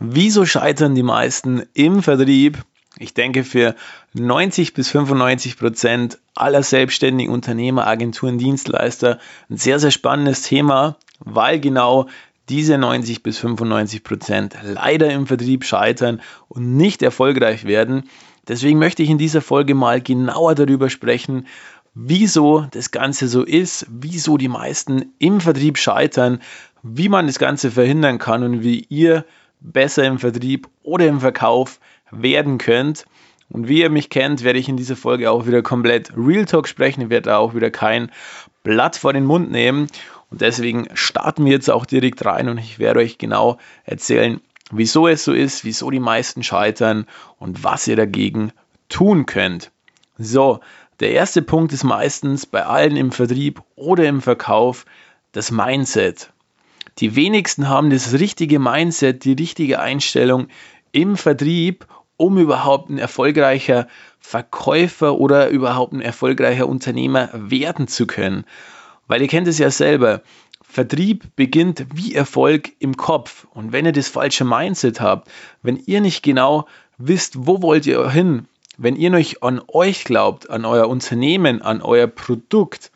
Wieso scheitern die meisten im Vertrieb? Ich denke, für 90 bis 95 Prozent aller selbstständigen Unternehmer, Agenturen, Dienstleister ein sehr, sehr spannendes Thema, weil genau diese 90 bis 95 Prozent leider im Vertrieb scheitern und nicht erfolgreich werden. Deswegen möchte ich in dieser Folge mal genauer darüber sprechen, wieso das Ganze so ist, wieso die meisten im Vertrieb scheitern, wie man das Ganze verhindern kann und wie ihr besser im Vertrieb oder im Verkauf werden könnt. Und wie ihr mich kennt, werde ich in dieser Folge auch wieder komplett Real Talk sprechen. Werde auch wieder kein Blatt vor den Mund nehmen. Und deswegen starten wir jetzt auch direkt rein und ich werde euch genau erzählen, wieso es so ist, wieso die meisten scheitern und was ihr dagegen tun könnt. So, der erste Punkt ist meistens bei allen im Vertrieb oder im Verkauf das Mindset. Die wenigsten haben das richtige Mindset, die richtige Einstellung im Vertrieb, um überhaupt ein erfolgreicher Verkäufer oder überhaupt ein erfolgreicher Unternehmer werden zu können. Weil ihr kennt es ja selber, Vertrieb beginnt wie Erfolg im Kopf. Und wenn ihr das falsche Mindset habt, wenn ihr nicht genau wisst, wo wollt ihr hin, wenn ihr nicht an euch glaubt, an euer Unternehmen, an euer Produkt,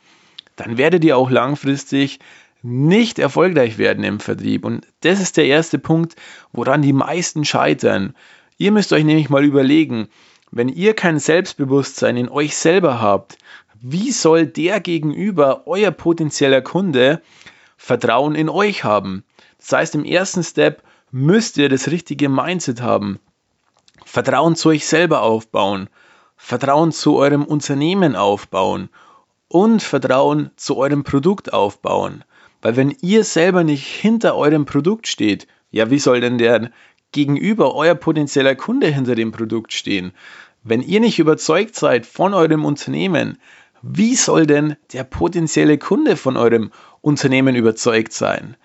dann werdet ihr auch langfristig nicht erfolgreich werden im Vertrieb. Und das ist der erste Punkt, woran die meisten scheitern. Ihr müsst euch nämlich mal überlegen, wenn ihr kein Selbstbewusstsein in euch selber habt, wie soll der gegenüber, euer potenzieller Kunde, Vertrauen in euch haben? Das heißt, im ersten Step müsst ihr das richtige Mindset haben. Vertrauen zu euch selber aufbauen. Vertrauen zu eurem Unternehmen aufbauen. Und Vertrauen zu eurem Produkt aufbauen. Weil wenn ihr selber nicht hinter eurem Produkt steht, ja, wie soll denn der gegenüber euer potenzieller Kunde hinter dem Produkt stehen? Wenn ihr nicht überzeugt seid von eurem Unternehmen, wie soll denn der potenzielle Kunde von eurem Unternehmen überzeugt sein?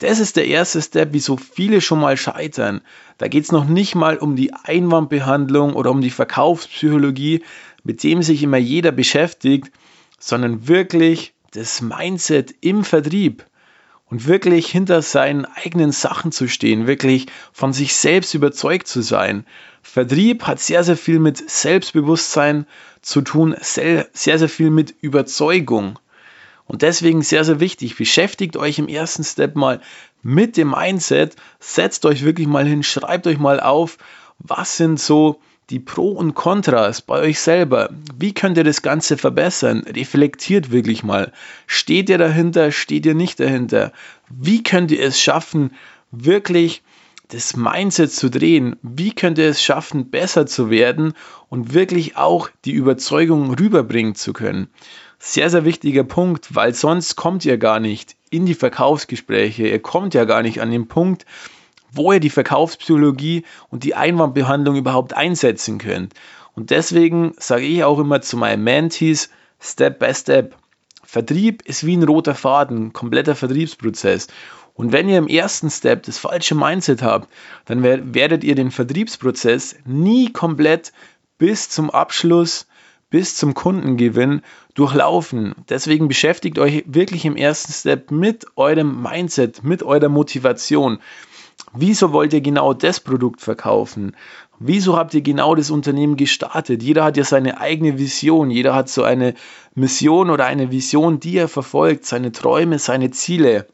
Das ist der erste Step, wieso viele schon mal scheitern. Da geht es noch nicht mal um die Einwandbehandlung oder um die Verkaufspsychologie, mit dem sich immer jeder beschäftigt, sondern wirklich das Mindset im Vertrieb und wirklich hinter seinen eigenen Sachen zu stehen, wirklich von sich selbst überzeugt zu sein. Vertrieb hat sehr, sehr viel mit Selbstbewusstsein zu tun, sehr, sehr viel mit Überzeugung. Und deswegen sehr, sehr wichtig, beschäftigt euch im ersten Step mal mit dem Mindset, setzt euch wirklich mal hin, schreibt euch mal auf, was sind so die Pro und Kontras bei euch selber. Wie könnt ihr das Ganze verbessern? Reflektiert wirklich mal. Steht ihr dahinter? Steht ihr nicht dahinter? Wie könnt ihr es schaffen, wirklich das Mindset zu drehen? Wie könnt ihr es schaffen, besser zu werden und wirklich auch die Überzeugung rüberbringen zu können? Sehr, sehr wichtiger Punkt, weil sonst kommt ihr gar nicht in die Verkaufsgespräche. Ihr kommt ja gar nicht an den Punkt, wo ihr die Verkaufspsychologie und die Einwandbehandlung überhaupt einsetzen könnt. Und deswegen sage ich auch immer zu meinen Mentees, Step by Step. Vertrieb ist wie ein roter Faden, kompletter Vertriebsprozess. Und wenn ihr im ersten Step das falsche Mindset habt, dann werdet ihr den Vertriebsprozess nie komplett bis zum Abschluss, bis zum Kundengewinn durchlaufen. Deswegen beschäftigt euch wirklich im ersten Step mit eurem Mindset, mit eurer Motivation. Wieso wollt ihr genau das Produkt verkaufen? Wieso habt ihr genau das Unternehmen gestartet? Jeder hat ja seine eigene Vision, jeder hat so eine Mission oder eine Vision, die er verfolgt, seine Träume, seine Ziele.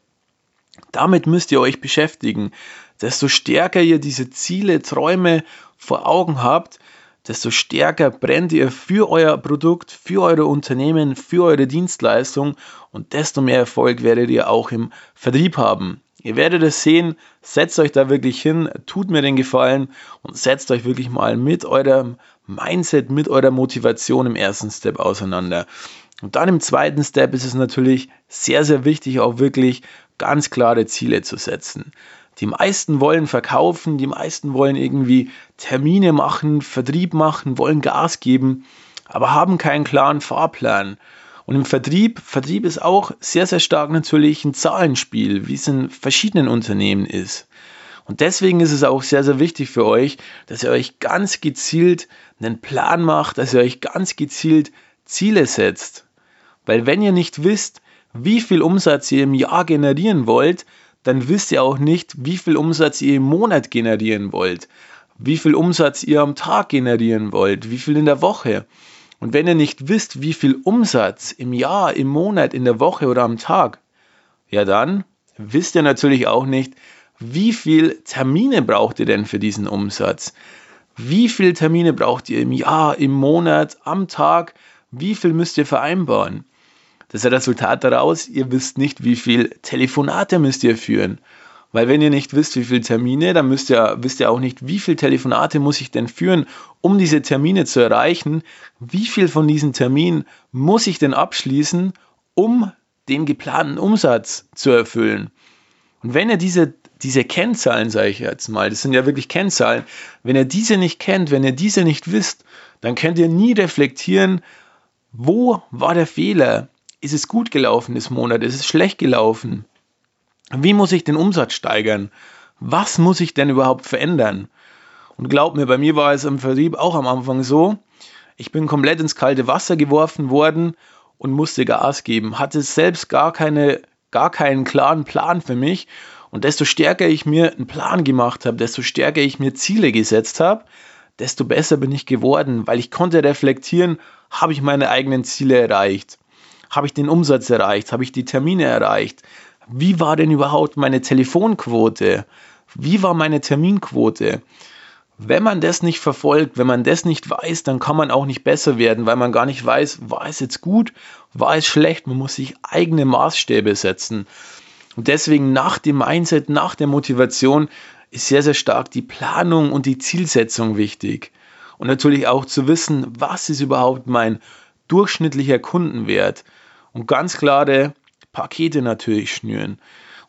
Damit müsst ihr euch beschäftigen. Desto stärker ihr diese Ziele, Träume vor Augen habt, desto stärker brennt ihr für euer Produkt, für euer Unternehmen, für eure Dienstleistung und desto mehr Erfolg werdet ihr auch im Vertrieb haben. Ihr werdet es sehen, setzt euch da wirklich hin, tut mir den Gefallen und setzt euch wirklich mal mit eurem Mindset, mit eurer Motivation im ersten Step auseinander. Und dann im zweiten Step ist es natürlich sehr, sehr wichtig, auch wirklich ganz klare Ziele zu setzen. Die meisten wollen verkaufen, die meisten wollen irgendwie Termine machen, Vertrieb machen, wollen Gas geben, aber haben keinen klaren Fahrplan. Und im Vertrieb, Vertrieb ist auch sehr, sehr stark natürlich ein Zahlenspiel, wie es in verschiedenen Unternehmen ist. Und deswegen ist es auch sehr, sehr wichtig für euch, dass ihr euch ganz gezielt einen Plan macht, dass ihr euch ganz gezielt Ziele setzt. Weil wenn ihr nicht wisst, wie viel Umsatz ihr im Jahr generieren wollt, dann wisst ihr auch nicht, wie viel Umsatz ihr im Monat generieren wollt, wie viel Umsatz ihr am Tag generieren wollt, wie viel in der Woche. Und wenn ihr nicht wisst, wie viel Umsatz im Jahr, im Monat, in der Woche oder am Tag, ja dann wisst ihr natürlich auch nicht, wie viel Termine braucht ihr denn für diesen Umsatz? Wie viele Termine braucht ihr im Jahr, im Monat, am Tag? Wie viel müsst ihr vereinbaren? Das Resultat daraus, ihr wisst nicht, wie viel Telefonate müsst ihr führen. Weil wenn ihr nicht wisst, wie viele Termine, dann müsst ihr, wisst ihr auch nicht, wie viele Telefonate muss ich denn führen, um diese Termine zu erreichen. Wie viel von diesen Terminen muss ich denn abschließen, um den geplanten Umsatz zu erfüllen. Und wenn ihr diese, diese Kennzahlen, sage ich jetzt mal, das sind ja wirklich Kennzahlen, wenn ihr diese nicht kennt, wenn ihr diese nicht wisst, dann könnt ihr nie reflektieren, wo war der Fehler? Ist es gut gelaufen das Monat? Ist es schlecht gelaufen? Wie muss ich den Umsatz steigern? Was muss ich denn überhaupt verändern? Und glaubt mir, bei mir war es im Vertrieb auch am Anfang so, ich bin komplett ins kalte Wasser geworfen worden und musste Gas geben, hatte selbst gar, keine, gar keinen klaren Plan für mich. Und desto stärker ich mir einen Plan gemacht habe, desto stärker ich mir Ziele gesetzt habe, desto besser bin ich geworden, weil ich konnte reflektieren, habe ich meine eigenen Ziele erreicht? Habe ich den Umsatz erreicht? Habe ich die Termine erreicht? Wie war denn überhaupt meine Telefonquote? Wie war meine Terminquote? wenn man das nicht verfolgt, wenn man das nicht weiß, dann kann man auch nicht besser werden, weil man gar nicht weiß, war es jetzt gut, war es schlecht. Man muss sich eigene Maßstäbe setzen. Und deswegen nach dem Mindset, nach der Motivation ist sehr, sehr stark die Planung und die Zielsetzung wichtig. Und natürlich auch zu wissen, was ist überhaupt mein durchschnittlicher Kundenwert. Und ganz klare Pakete natürlich schnüren.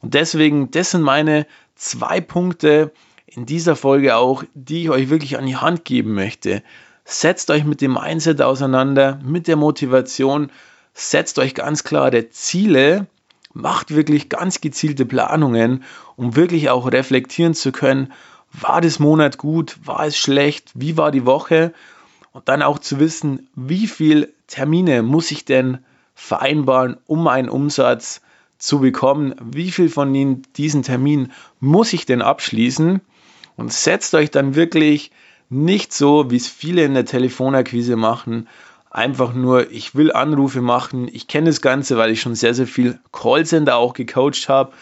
Und deswegen, das sind meine zwei Punkte, in dieser Folge auch, die ich euch wirklich an die Hand geben möchte. Setzt euch mit dem Mindset auseinander, mit der Motivation, setzt euch ganz klare Ziele, macht wirklich ganz gezielte Planungen, um wirklich auch reflektieren zu können, war das Monat gut, war es schlecht, wie war die Woche? Und dann auch zu wissen, wie viele Termine muss ich denn vereinbaren, um einen Umsatz zu bekommen, wie viel von diesen Terminen muss ich denn abschließen und setzt euch dann wirklich nicht so, wie es viele in der Telefonakquise machen, einfach nur, ich will Anrufe machen. Ich kenne das Ganze, weil ich schon sehr, sehr viel Callcenter auch gecoacht habe.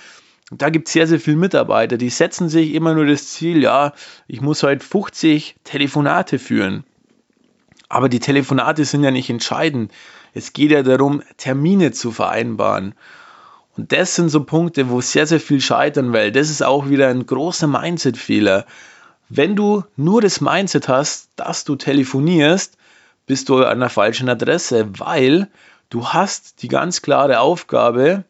Da gibt es sehr, sehr viele Mitarbeiter, die setzen sich immer nur das Ziel, ja, ich muss heute 50 Telefonate führen. Aber die Telefonate sind ja nicht entscheidend. Es geht ja darum, Termine zu vereinbaren. Und das sind so Punkte, wo sehr, sehr viel scheitern, weil das ist auch wieder ein großer Mindset-Fehler. Wenn du nur das Mindset hast, dass du telefonierst, bist du an der falschen Adresse, weil du hast die ganz klare Aufgabe,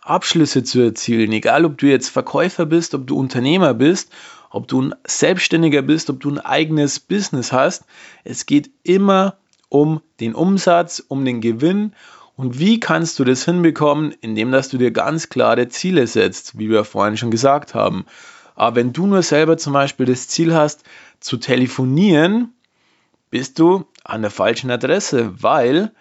Abschlüsse zu erzielen. Egal, ob du jetzt Verkäufer bist, ob du Unternehmer bist, ob du ein Selbstständiger bist, ob du ein eigenes Business hast. Es geht immer um den Umsatz, um den Gewinn und wie kannst du das hinbekommen, indem dass du dir ganz klare Ziele setzt, wie wir vorhin schon gesagt haben. Aber wenn du nur selber zum Beispiel das Ziel hast, zu telefonieren, bist du an der falschen Adresse, weil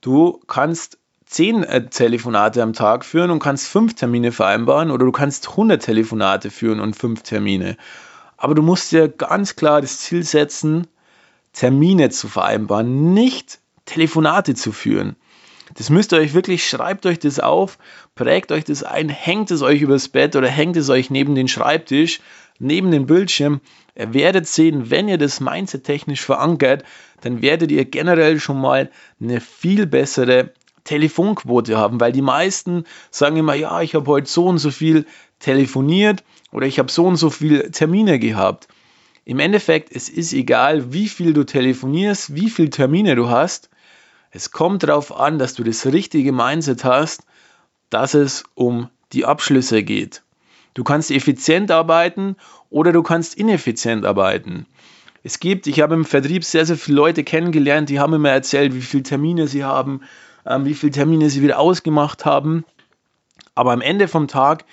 du kannst zehn äh, Telefonate am Tag führen und kannst fünf Termine vereinbaren oder du kannst 100 Telefonate führen und fünf Termine. Aber du musst dir ganz klar das Ziel setzen, Termine zu vereinbaren, nicht Telefonate zu führen. Das müsst ihr euch wirklich, schreibt euch das auf, prägt euch das ein, hängt es euch übers Bett oder hängt es euch neben den Schreibtisch, neben den Bildschirm. Ihr werdet sehen, wenn ihr das Mindset technisch verankert, dann werdet ihr generell schon mal eine viel bessere Telefonquote haben, weil die meisten sagen immer, ja, ich habe heute so und so viel telefoniert oder ich habe so und so viele Termine gehabt. Im Endeffekt, es ist egal, wie viel du telefonierst, wie viele Termine du hast. Es kommt darauf an, dass du das richtige Mindset hast, dass es um die Abschlüsse geht. Du kannst effizient arbeiten oder du kannst ineffizient arbeiten. Es gibt, ich habe im Vertrieb sehr, sehr viele Leute kennengelernt, die haben mir erzählt, wie viele Termine sie haben, ähm, wie viele Termine sie wieder ausgemacht haben. Aber am Ende vom Tag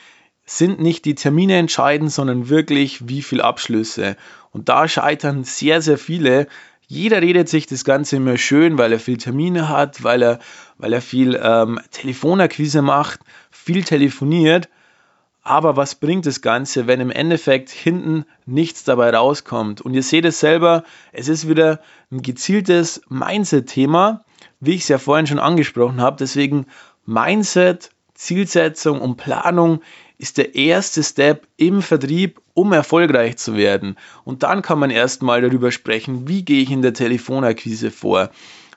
sind nicht die Termine entscheidend, sondern wirklich wie viele Abschlüsse. Und da scheitern sehr, sehr viele, jeder redet sich das Ganze immer schön, weil er viel Termine hat, weil er, weil er viel ähm, Telefonakquise macht, viel telefoniert. Aber was bringt das Ganze, wenn im Endeffekt hinten nichts dabei rauskommt? Und ihr seht es selber, es ist wieder ein gezieltes Mindset-Thema, wie ich es ja vorhin schon angesprochen habe. Deswegen Mindset, Zielsetzung und Planung ist der erste Step im Vertrieb, um erfolgreich zu werden. Und dann kann man erstmal darüber sprechen, wie gehe ich in der Telefonakquise vor?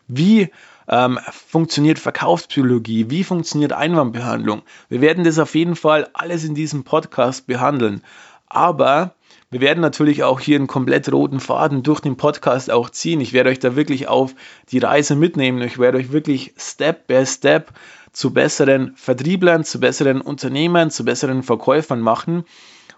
Wie ähm, funktioniert Verkaufspsychologie? Wie funktioniert Einwandbehandlung? Wir werden das auf jeden Fall alles in diesem Podcast behandeln. Aber wir werden natürlich auch hier einen komplett roten Faden durch den Podcast auch ziehen. Ich werde euch da wirklich auf die Reise mitnehmen. Ich werde euch wirklich Step by Step zu besseren Vertrieblern, zu besseren Unternehmern, zu besseren Verkäufern machen.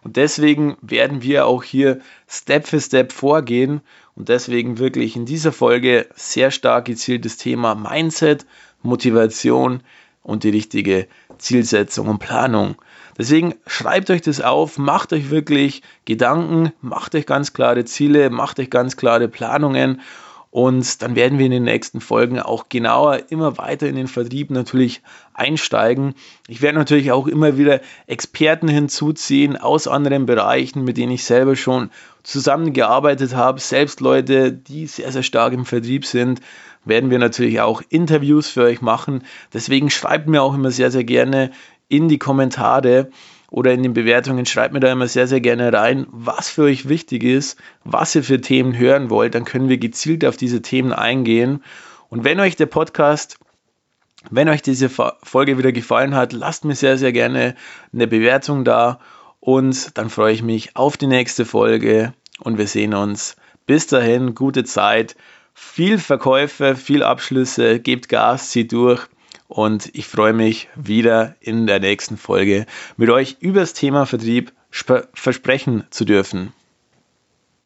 Und deswegen werden wir auch hier Step für Step vorgehen und deswegen wirklich in dieser Folge sehr stark gezieltes Thema Mindset, Motivation und die richtige Zielsetzung und Planung. Deswegen schreibt euch das auf, macht euch wirklich Gedanken, macht euch ganz klare Ziele, macht euch ganz klare Planungen und dann werden wir in den nächsten Folgen auch genauer immer weiter in den Vertrieb natürlich einsteigen. Ich werde natürlich auch immer wieder Experten hinzuziehen aus anderen Bereichen, mit denen ich selber schon zusammengearbeitet habe. Selbst Leute, die sehr, sehr stark im Vertrieb sind, werden wir natürlich auch Interviews für euch machen. Deswegen schreibt mir auch immer sehr, sehr gerne in die Kommentare, oder in den Bewertungen schreibt mir da immer sehr, sehr gerne rein, was für euch wichtig ist, was ihr für Themen hören wollt. Dann können wir gezielt auf diese Themen eingehen. Und wenn euch der Podcast wenn euch diese Folge wieder gefallen hat, lasst mir sehr, sehr gerne eine Bewertung da und dann freue ich mich auf die nächste Folge und wir sehen uns. Bis dahin, gute Zeit, viel Verkäufe, viel Abschlüsse, gebt Gas, zieht durch und ich freue mich wieder in der nächsten Folge mit euch über das Thema Vertrieb versprechen zu dürfen.